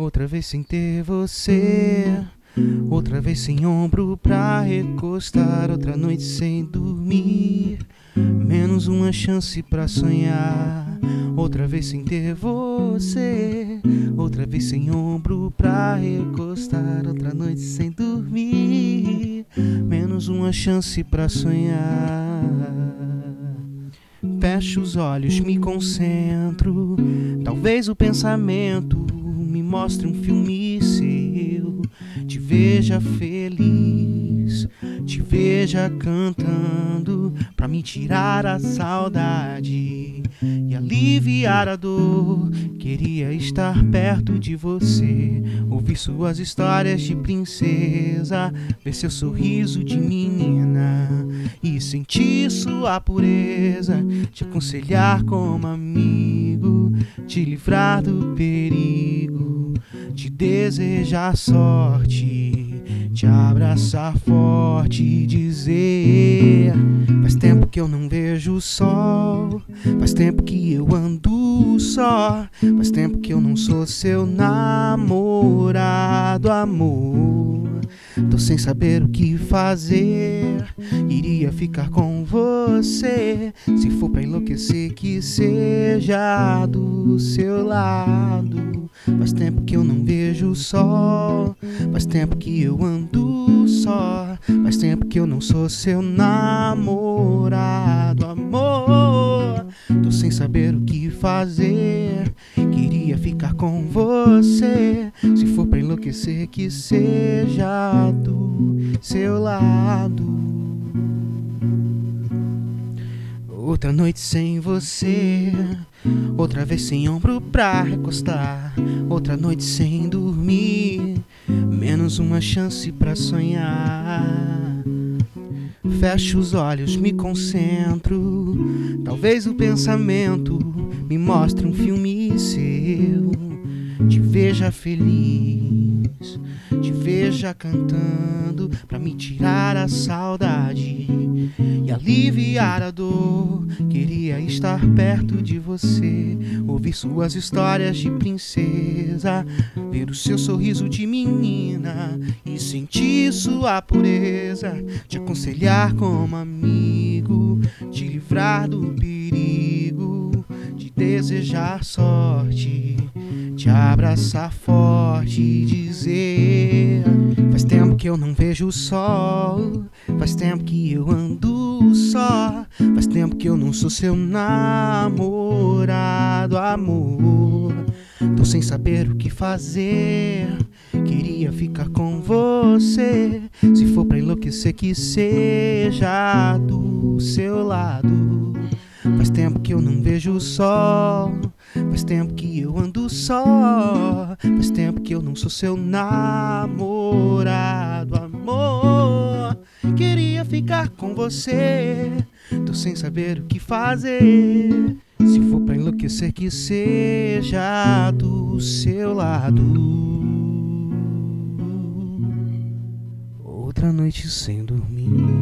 Outra vez sem ter você. Outra vez sem ombro pra recostar. Outra noite sem dormir. Menos uma chance pra sonhar. Outra vez sem ter você. Outra vez sem ombro pra recostar. Outra noite sem dormir. Menos uma chance pra sonhar. Fecho os olhos, me concentro. Talvez o pensamento me mostre um filme seu. Te veja feliz, te veja cantando pra me tirar a saudade e aliviar a dor. Queria estar perto de você, ouvir suas histórias de princesa, ver seu sorriso de menina e sentir sua pureza, te aconselhar como amigo, te livrar do perigo, desejar sorte, te abraçar forte e dizer: Faz tempo que eu não vejo o sol, faz tempo que eu ando só, faz tempo que eu não sou seu namorado, amor. Tô sem saber o que fazer. Iria ficar com você. Se for pra enlouquecer, que seja do seu lado. Faz tempo que eu não vejo o sol. Faz tempo que eu ando só. Faz tempo que eu não sou seu namorado, amor. Tô sem saber o que fazer. Queria ficar com você. Se for pra enlouquecer, que seja do seu lado. Outra noite sem você, outra vez sem ombro pra recostar, outra noite sem dormir, menos uma chance pra sonhar. Fecho os olhos, me concentro. Talvez o pensamento me mostre um filme Te veja feliz, te veja cantando pra me tirar a saudade e aliviar a dor. Queria estar perto de você, ouvir suas histórias de princesa, ver o seu sorriso de menina e sentir sua pureza, te aconselhar como amigo, te livrar do perigo, desejar sorte, te abraçar forte e dizer: Faz tempo que eu não vejo o sol, faz tempo que eu ando só, faz tempo que eu não sou seu namorado, amor. Tô sem saber o que fazer. Queria ficar com você. Se for pra enlouquecer, que seja do seu lado. Faz tempo que eu não vejo o sol. Faz tempo que eu ando só. Faz tempo que eu não sou seu namorado, amor. Queria ficar com você. Tô sem saber o que fazer. Se for pra enlouquecer, que seja do seu lado. Outra noite sem dormir.